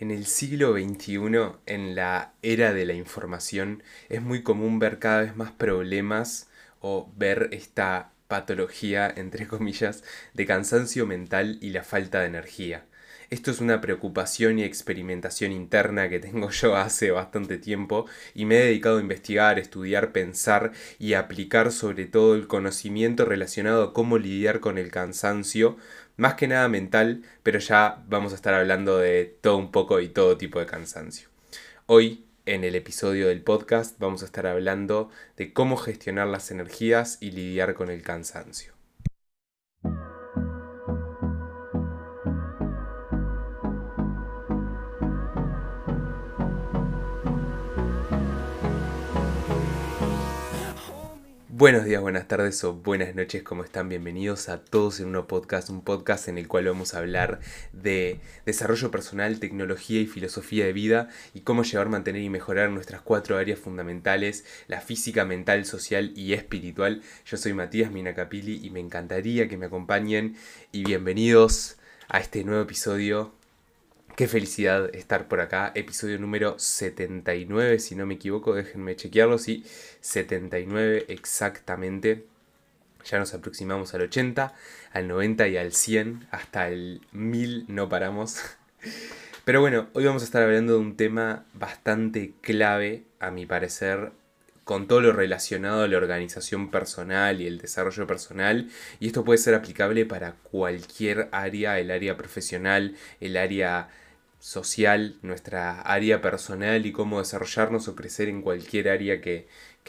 En el siglo XXI, en la era de la información, es muy común ver cada vez más problemas o ver esta patología, entre comillas, de cansancio mental y la falta de energía. Esto es una preocupación y experimentación interna que tengo yo hace bastante tiempo y me he dedicado a investigar, estudiar, pensar y aplicar sobre todo el conocimiento relacionado a cómo lidiar con el cansancio más que nada mental, pero ya vamos a estar hablando de todo un poco y todo tipo de cansancio. Hoy, en el episodio del podcast, vamos a estar hablando de cómo gestionar las energías y lidiar con el cansancio. Buenos días, buenas tardes o buenas noches, ¿cómo están? Bienvenidos a todos en un podcast, un podcast en el cual vamos a hablar de desarrollo personal, tecnología y filosofía de vida y cómo llevar, mantener y mejorar nuestras cuatro áreas fundamentales, la física, mental, social y espiritual. Yo soy Matías Minacapili y me encantaría que me acompañen y bienvenidos a este nuevo episodio Qué felicidad estar por acá. Episodio número 79, si no me equivoco, déjenme chequearlo. Sí, 79 exactamente. Ya nos aproximamos al 80, al 90 y al 100. Hasta el 1000 no paramos. Pero bueno, hoy vamos a estar hablando de un tema bastante clave, a mi parecer, con todo lo relacionado a la organización personal y el desarrollo personal. Y esto puede ser aplicable para cualquier área, el área profesional, el área social, nuestra área personal y cómo desarrollarnos o crecer en cualquier área que,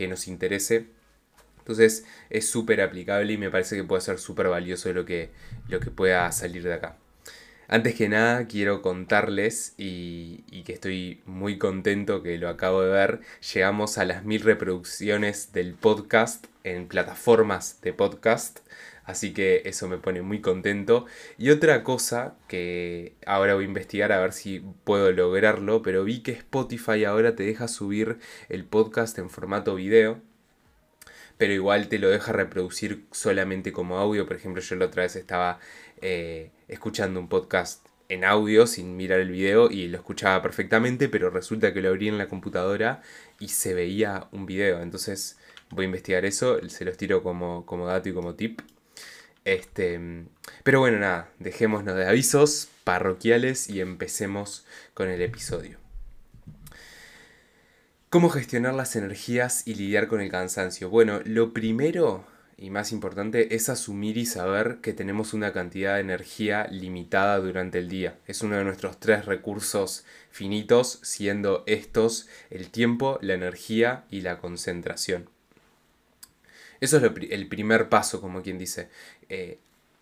nos interese. Entonces es súper aplicable y me parece que puede ser súper valioso lo que, lo que pueda salir de acá. Antes que nada quiero contarles y, y, que estoy muy contento que lo acabo de ver. Llegamos a las mil reproducciones del podcast en plataformas de podcast. Así que eso me pone muy contento. Y otra cosa que ahora voy a investigar a ver si puedo lograrlo, pero vi que Spotify ahora te deja subir el podcast en formato video. Pero igual te lo deja reproducir solamente como audio. Por ejemplo, yo la otra vez estaba eh, escuchando un podcast en audio sin mirar el video y lo escuchaba perfectamente, pero resulta que lo abrí en la computadora y se veía un video. Entonces voy a investigar eso, se los tiro como, como dato y como tip. Este, pero bueno, nada, dejémonos de avisos parroquiales y empecemos con el episodio. ¿Cómo gestionar las energías y lidiar con el cansancio? Bueno, lo primero y más importante es asumir y saber que tenemos una cantidad de energía limitada durante el día. Es uno de nuestros tres recursos finitos, siendo estos el tiempo, la energía y la concentración. Eso es el primer paso, como quien dice. Eh,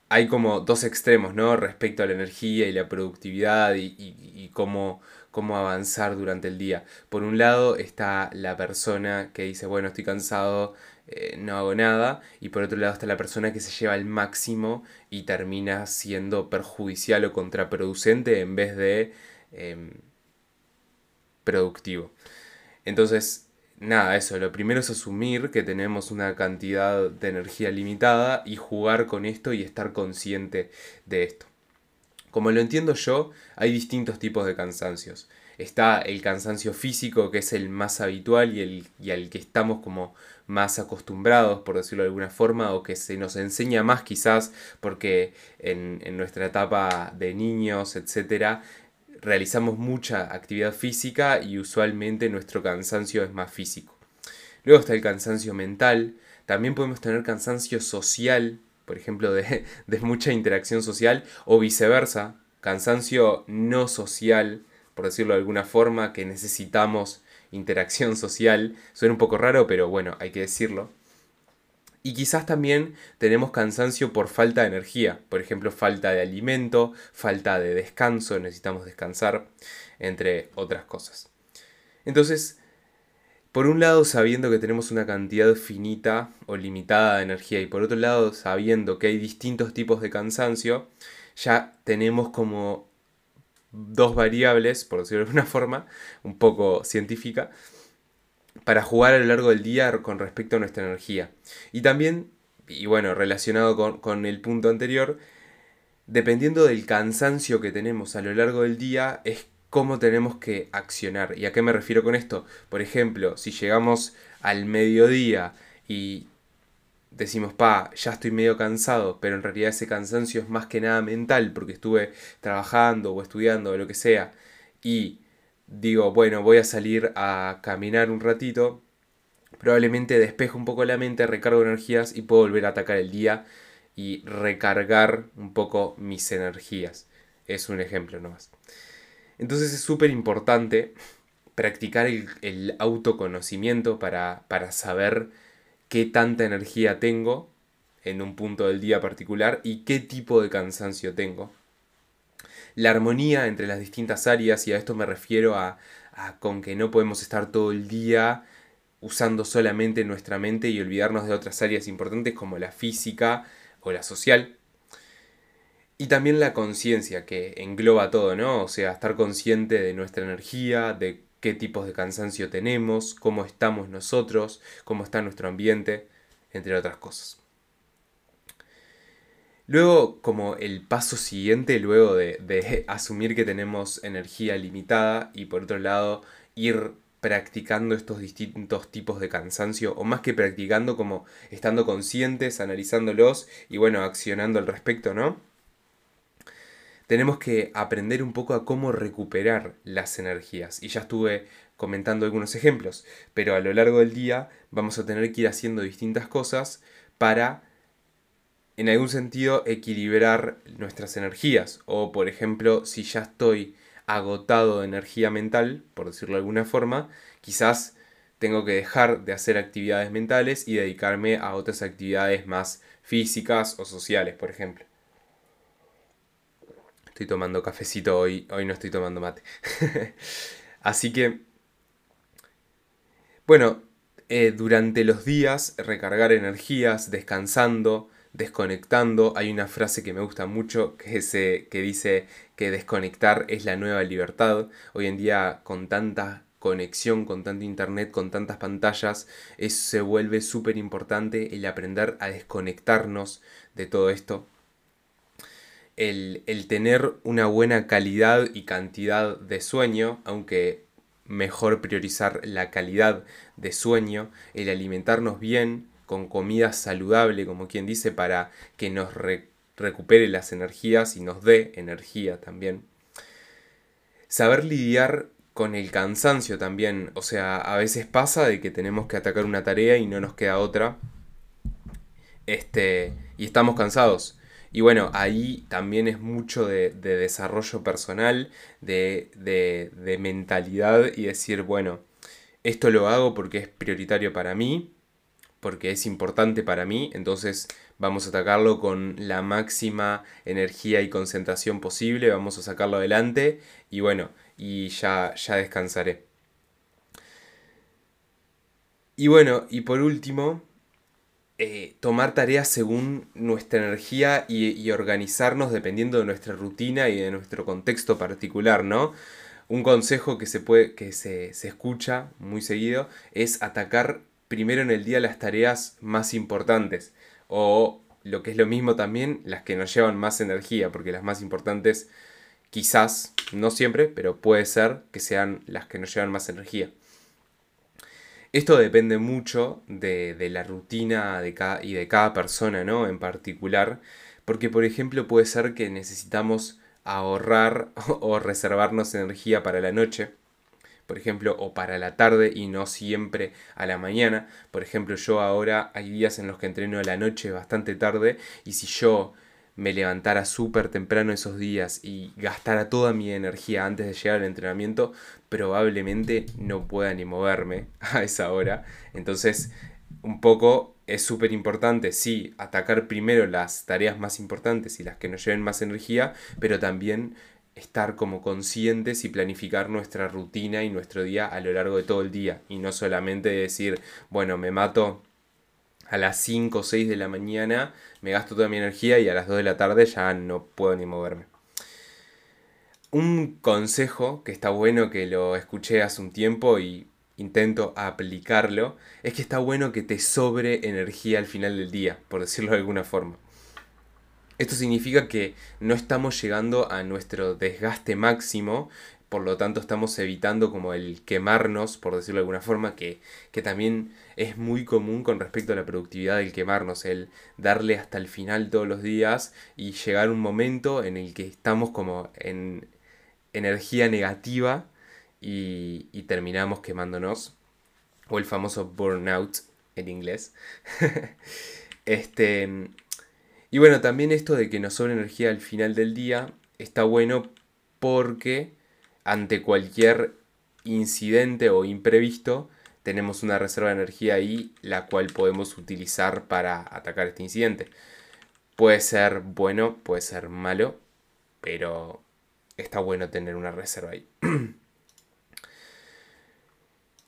hay como dos extremos, ¿no? Respecto a la energía y la productividad y, cómo, cómo, avanzar durante el día. Por un lado está la persona que dice, bueno, estoy cansado, eh, no hago nada. Y por otro lado está la persona que se lleva al máximo y termina siendo perjudicial o contraproducente en vez de em, productivo. Entonces, nada, eso, lo primero es asumir que tenemos una cantidad de energía limitada y jugar con esto y estar consciente de esto. Como lo entiendo yo, hay distintos tipos de cansancios. Está el cansancio físico, que es el más habitual y, el, y al que estamos como más acostumbrados, por decirlo de alguna forma, o que se nos enseña más quizás porque en, en nuestra etapa de niños, etcétera, realizamos mucha actividad física y usualmente nuestro cansancio es más físico. Luego está el cansancio mental, también podemos tener cansancio social, por ejemplo, de, mucha interacción social, o viceversa, cansancio no social, por decirlo de alguna forma, que necesitamos interacción social. Suena un poco raro, pero bueno, hay que decirlo. Y quizás también tenemos cansancio por falta de energía, por ejemplo, falta de alimento, falta de descanso, necesitamos descansar, entre otras cosas. Entonces, por un lado sabiendo que tenemos una cantidad finita o limitada de energía y por otro lado sabiendo que hay distintos tipos de cansancio, ya tenemos como dos variables, por decirlo de alguna forma, un poco científica, para jugar a lo largo del día con respecto a nuestra energía. Y también, y bueno, relacionado con, el punto anterior, dependiendo del cansancio que tenemos a lo largo del día, es cómo tenemos que accionar. ¿Y a qué me refiero con esto? Por ejemplo, si llegamos al mediodía y decimos, pa, ya estoy medio cansado, pero en realidad ese cansancio es más que nada mental, porque estuve trabajando o estudiando o lo que sea, y digo, bueno, voy a salir a caminar un ratito, probablemente despejo un poco la mente, recargo energías y puedo volver a atacar el día y recargar un poco mis energías. Es un ejemplo nomás. Entonces es súper importante practicar el, autoconocimiento para, para saber qué tanta energía tengo en un punto del día particular y qué tipo de cansancio tengo. La armonía entre las distintas áreas, y a esto me refiero a, con que no podemos estar todo el día usando solamente nuestra mente y olvidarnos de otras áreas importantes como la física o la social. Y también la conciencia, que engloba todo, ¿no? O sea, estar consciente de nuestra energía, de qué tipos de cansancio tenemos, cómo estamos nosotros, cómo está nuestro ambiente, entre otras cosas. Luego, como el paso siguiente, luego de, de, asumir que tenemos energía limitada y por otro lado ir practicando estos distintos tipos de cansancio, o más que practicando, como estando conscientes, analizándolos y bueno, accionando al respecto, ¿no? tenemos que aprender un poco a cómo recuperar las energías. Y ya estuve comentando algunos ejemplos, pero a lo largo del día vamos a tener que ir haciendo distintas cosas para, en algún sentido, equilibrar nuestras energías. O, por ejemplo, si ya estoy agotado de energía mental, por decirlo de alguna forma, quizás tengo que dejar de hacer actividades mentales y dedicarme a otras actividades más físicas o sociales, por ejemplo. Estoy tomando cafecito hoy, hoy no estoy tomando mate. Así que, bueno, eh, durante los días recargar energías, descansando, desconectando. Hay una frase que me gusta mucho que, se, que dice que desconectar es la nueva libertad. Hoy en día con tanta conexión, con tanto internet, con tantas pantallas, se vuelve súper importante el aprender a desconectarnos de todo esto el, tener una buena calidad y cantidad de sueño, aunque mejor priorizar la calidad de sueño, el alimentarnos bien, con comida saludable, como quien dice, para que nos recupere las energías y nos dé energía también. Saber lidiar con el cansancio también, o sea, a veces pasa de que tenemos que atacar una tarea y no nos queda otra. Este, y estamos cansados. Y bueno, ahí también es mucho de, desarrollo personal, de, de, mentalidad y decir, bueno, esto lo hago porque es prioritario para mí, porque es importante para mí, entonces vamos a atacarlo con la máxima energía y concentración posible, vamos a sacarlo adelante y bueno, y ya, ya descansaré. Y bueno, y por último, eh, tomar tareas según nuestra energía y, organizarnos dependiendo de nuestra rutina y de nuestro contexto particular, ¿no? Un consejo que se puede, que se, se escucha muy seguido, es atacar primero en el día las tareas más importantes. O lo que es lo mismo también, las que nos llevan más energía, porque las más importantes quizás, no siempre, pero puede ser que sean las que nos llevan más energía. Esto depende mucho de, la rutina de cada, y de cada persona, ¿no? En particular, porque por ejemplo puede ser que necesitamos ahorrar o reservarnos energía para la noche, por ejemplo, o para la tarde y no siempre a la mañana. Por ejemplo, yo ahora hay días en los que entreno a la noche bastante tarde y si yo me levantara súper temprano esos días y gastara toda mi energía antes de llegar al entrenamiento, probablemente no pueda ni moverme a esa hora. Entonces, un poco es súper importante, sí, atacar primero las tareas más importantes y las que nos lleven más energía, pero también estar como conscientes y planificar nuestra rutina y nuestro día a lo largo de todo el día y no solamente decir, bueno, me mato a las 5 o 6 de la mañana me gasto toda mi energía y a las 2 de la tarde ya no puedo ni moverme. Un consejo que está bueno que lo escuché hace un tiempo y intento aplicarlo es que está bueno que te sobre energía al final del día, por decirlo de alguna forma. Esto significa que no estamos llegando a nuestro desgaste máximo por lo tanto estamos evitando como el quemarnos, por decirlo de alguna forma, que, que también es muy común con respecto a la productividad del quemarnos, el darle hasta el final todos los días y llegar un momento en el que estamos como en energía negativa y, y terminamos quemándonos, o el famoso burnout en inglés. este, y bueno, también esto de que nos sobra energía al final del día está bueno porque ante cualquier incidente o imprevisto tenemos una reserva de energía ahí la cual podemos utilizar para atacar este incidente. Puede ser bueno, puede ser malo, pero está bueno tener una reserva ahí.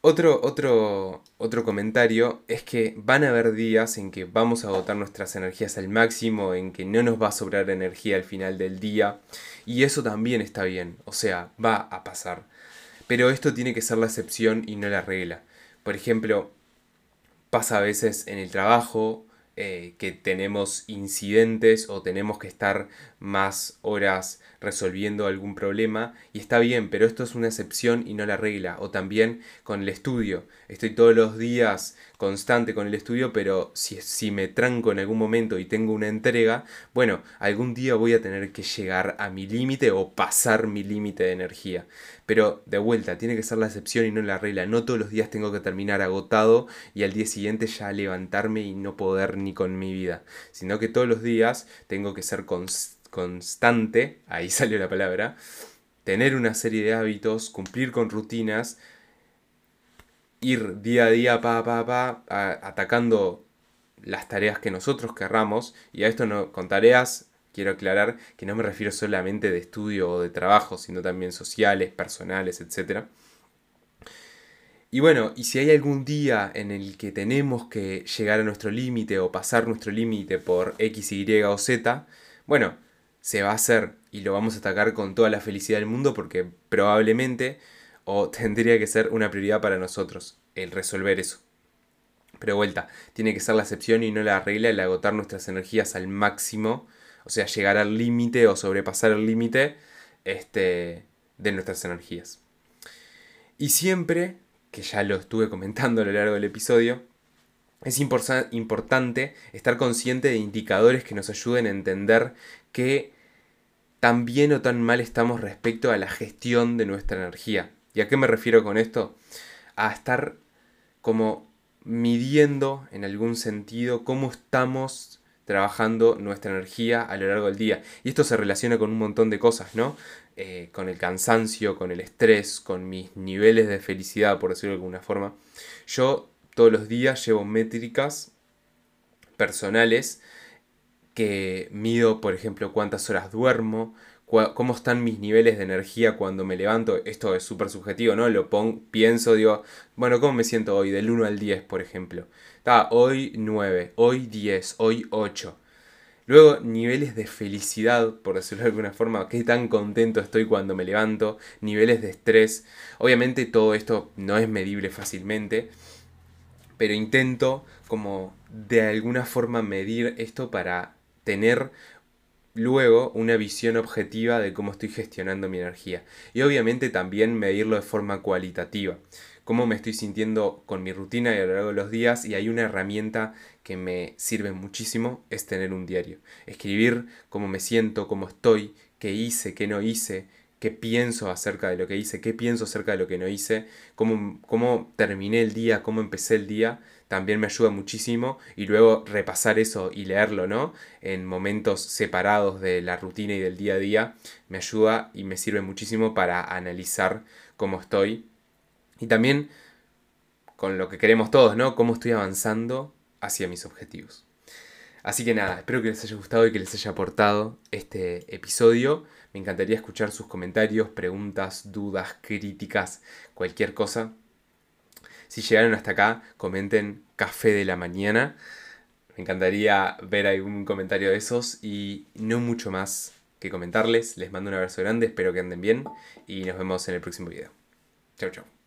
Otro, otro, otro comentario es que van a haber días en que vamos a agotar nuestras energías al máximo, en que no nos va a sobrar energía al final del día, y eso también está bien, o sea, va a pasar. Pero esto tiene que ser la excepción y no la regla. Por ejemplo, pasa a veces en el trabajo eh, que tenemos incidentes o tenemos que estar más horas resolviendo algún problema y está bien, pero esto es una excepción y no la regla. O también con el estudio. Estoy todos los días constante con el estudio, pero si, si me tranco en algún momento y tengo una entrega, bueno, algún día voy a tener que llegar a mi límite o pasar mi límite de energía. Pero de vuelta, tiene que ser la excepción y no la regla. No todos los días tengo que terminar agotado y al día siguiente ya levantarme y no poder ni con mi vida, sino que todos los días tengo que ser constante ahí salió la palabra, tener una serie de hábitos, cumplir con rutinas, ir día a día, pa, pa, pa, atacando las tareas que nosotros querramos, y a esto no, con tareas quiero aclarar que no me refiero solamente de estudio o de trabajo, sino también sociales, personales, etc. Y bueno, y si hay algún día en el que tenemos que llegar a nuestro límite o pasar nuestro límite por X, Y o Z, bueno, se va a hacer y lo vamos a atacar con toda la felicidad del mundo porque probablemente o tendría que ser una prioridad para nosotros el resolver eso. Pero vuelta, tiene que ser la excepción y no la regla el agotar nuestras energías al máximo, o sea, llegar al límite o sobrepasar el límite este, de nuestras energías. Y siempre, que ya lo estuve comentando a lo largo del episodio, es importante estar consciente de indicadores que nos ayuden a entender que tan bien o tan mal estamos respecto a la gestión de nuestra energía. ¿Y a qué me refiero con esto? A estar como midiendo en algún sentido cómo estamos trabajando nuestra energía a lo largo del día. Y esto se relaciona con un montón de cosas, ¿no? Eh, con el cansancio, con el estrés, con mis niveles de felicidad, por decirlo de alguna forma. Yo todos los días llevo métricas personales que mido, por ejemplo, cuántas horas duermo, cómo están mis niveles de energía cuando me levanto. Esto es súper subjetivo, ¿no? Lo pongo, pienso, digo, bueno, ¿cómo me siento hoy? Del 1 al 10, por ejemplo. Está, hoy 9, hoy 10, hoy 8. Luego, niveles de felicidad, por decirlo de alguna forma, qué tan contento estoy cuando me levanto, niveles de estrés. Obviamente todo esto no es medible fácilmente, pero intento como de alguna forma medir esto para tener luego una visión objetiva de cómo estoy gestionando mi energía. Y obviamente también medirlo de forma cualitativa. Cómo me estoy sintiendo con mi rutina y a lo largo de los días. Y hay una herramienta que me sirve muchísimo, es tener un diario. Escribir cómo me siento, cómo estoy, qué hice, qué no hice, qué pienso acerca de lo que hice, qué pienso acerca de lo que no hice, cómo, cómo terminé el día, cómo empecé el día, también me ayuda muchísimo y luego repasar eso y leerlo, ¿no? En momentos separados de la rutina y del día a día, me ayuda y me sirve muchísimo para analizar cómo estoy y también con lo que queremos todos, ¿no? Cómo estoy avanzando hacia mis objetivos. Así que nada, espero que les haya gustado y que les haya aportado este episodio. Me encantaría escuchar sus comentarios, preguntas, dudas, críticas, cualquier cosa. Si llegaron hasta acá, comenten café de la mañana. Me encantaría ver algún comentario de esos y no mucho más que comentarles. Les mando un abrazo grande, espero que anden bien y nos vemos en el próximo video. Chau, chau.